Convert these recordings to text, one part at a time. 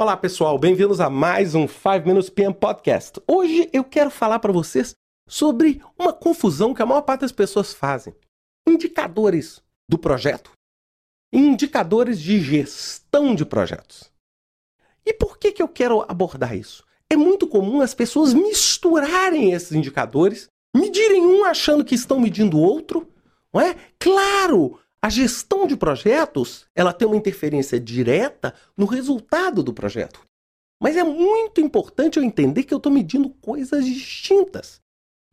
Olá, pessoal, bem-vindos a mais um 5 Minutes PM Podcast. Hoje eu quero falar para vocês sobre uma confusão que a maior parte das pessoas fazem. Indicadores do projeto indicadores de gestão de projetos. E por que, que eu quero abordar isso? É muito comum as pessoas misturarem esses indicadores, medirem um achando que estão medindo o outro, não é? Claro, a gestão de projetos, ela tem uma interferência direta no resultado do projeto. Mas é muito importante eu entender que eu estou medindo coisas distintas.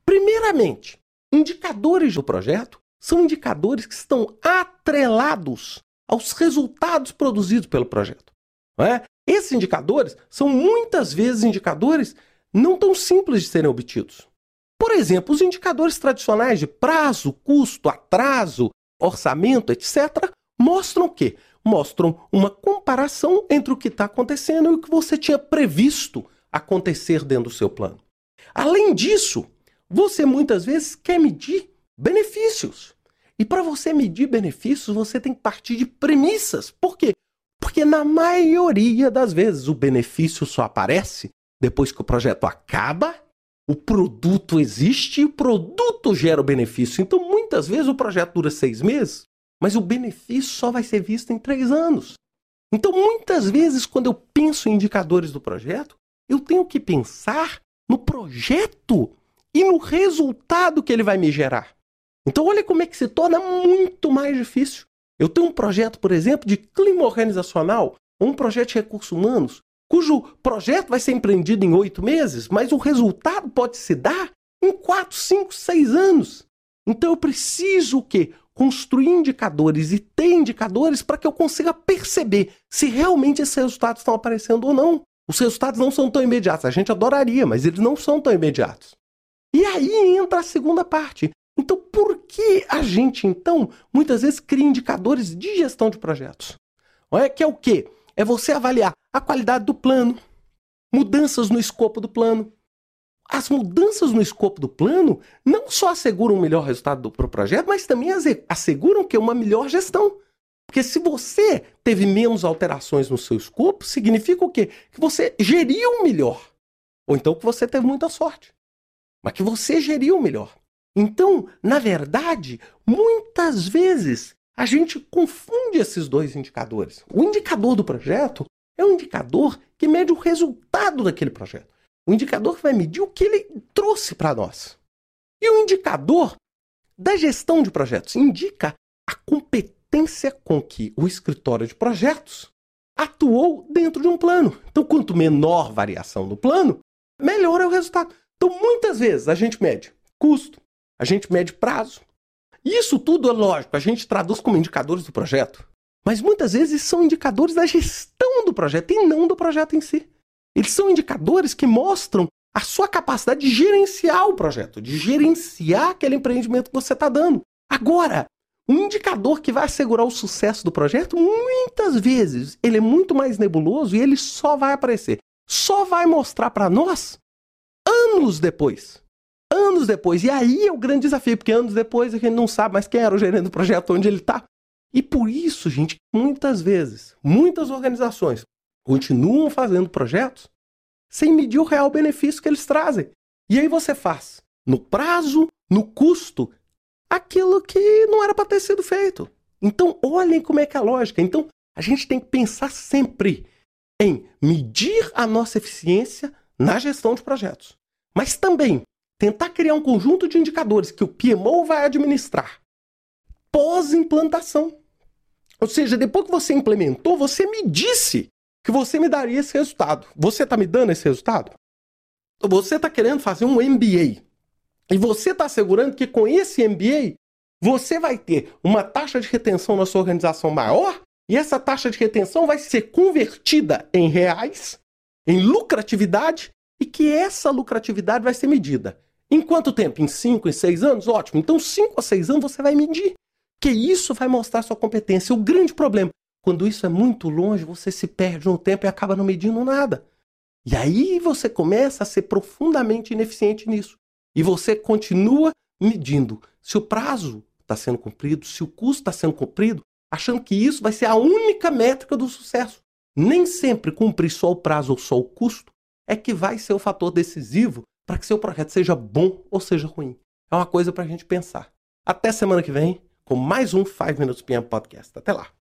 Primeiramente, indicadores do projeto são indicadores que estão atrelados aos resultados produzidos pelo projeto. É? Esses indicadores são muitas vezes indicadores não tão simples de serem obtidos. Por exemplo, os indicadores tradicionais de prazo, custo, atraso, orçamento, etc., mostram o quê? Mostram uma comparação entre o que está acontecendo e o que você tinha previsto acontecer dentro do seu plano. Além disso, você muitas vezes quer medir benefícios. E para você medir benefícios, você tem que partir de premissas. Por quê? Porque na maioria das vezes o benefício só aparece depois que o projeto acaba, o produto existe e o produto gera o benefício. Então, muitas vezes o projeto dura seis meses, mas o benefício só vai ser visto em três anos. Então, muitas vezes, quando eu penso em indicadores do projeto, eu tenho que pensar no projeto e no resultado que ele vai me gerar. Então, olha como é que se torna muito mais difícil. Eu tenho um projeto, por exemplo, de clima organizacional, ou um projeto de recursos humanos, cujo projeto vai ser empreendido em oito meses, mas o resultado pode se dar em quatro, cinco, seis anos. Então eu preciso o quê? Construir indicadores e ter indicadores para que eu consiga perceber se realmente esses resultados estão aparecendo ou não. Os resultados não são tão imediatos. A gente adoraria, mas eles não são tão imediatos. E aí entra a segunda parte. Então, por que a gente, então, muitas vezes cria indicadores de gestão de projetos? É que é o quê? É você avaliar a qualidade do plano, mudanças no escopo do plano, as mudanças no escopo do plano não só asseguram um melhor resultado para o projeto, mas também asseguram que é uma melhor gestão. Porque se você teve menos alterações no seu escopo, significa o quê? Que você geriu melhor. Ou então que você teve muita sorte. Mas que você geriu melhor. Então, na verdade, muitas vezes a gente confunde esses dois indicadores. O indicador do projeto é um indicador que mede o resultado daquele projeto. O indicador que vai medir o que ele trouxe para nós. E o indicador da gestão de projetos indica a competência com que o escritório de projetos atuou dentro de um plano. Então, quanto menor variação do plano, melhor é o resultado. Então, muitas vezes a gente mede custo, a gente mede prazo. Isso tudo é lógico, a gente traduz como indicadores do projeto. Mas muitas vezes são indicadores da gestão do projeto e não do projeto em si. Eles são indicadores que mostram a sua capacidade de gerenciar o projeto, de gerenciar aquele empreendimento que você está dando. Agora, um indicador que vai assegurar o sucesso do projeto, muitas vezes, ele é muito mais nebuloso e ele só vai aparecer, só vai mostrar para nós anos depois. Anos depois. E aí é o grande desafio, porque anos depois a gente não sabe mais quem era o gerente do projeto, onde ele está. E por isso, gente, muitas vezes, muitas organizações continuam fazendo projetos sem medir o real benefício que eles trazem. E aí você faz, no prazo, no custo, aquilo que não era para ter sido feito. Então, olhem como é que é a lógica. Então, a gente tem que pensar sempre em medir a nossa eficiência na gestão de projetos, mas também tentar criar um conjunto de indicadores que o PMO vai administrar pós-implantação. Ou seja, depois que você implementou, você me disse que você me daria esse resultado. Você está me dando esse resultado? Você está querendo fazer um MBA. E você está assegurando que com esse MBA você vai ter uma taxa de retenção na sua organização maior e essa taxa de retenção vai ser convertida em reais, em lucratividade, e que essa lucratividade vai ser medida. Em quanto tempo? Em 5, em 6 anos? Ótimo. Então, 5 a 6 anos você vai medir. Que isso vai mostrar sua competência. O grande problema quando isso é muito longe, você se perde no tempo e acaba não medindo nada. E aí você começa a ser profundamente ineficiente nisso. E você continua medindo se o prazo está sendo cumprido, se o custo está sendo cumprido, achando que isso vai ser a única métrica do sucesso. Nem sempre cumprir só o prazo ou só o custo é que vai ser o fator decisivo para que seu projeto seja bom ou seja ruim. É uma coisa para a gente pensar. Até semana que vem com mais um 5 Minutes PM Podcast. Até lá!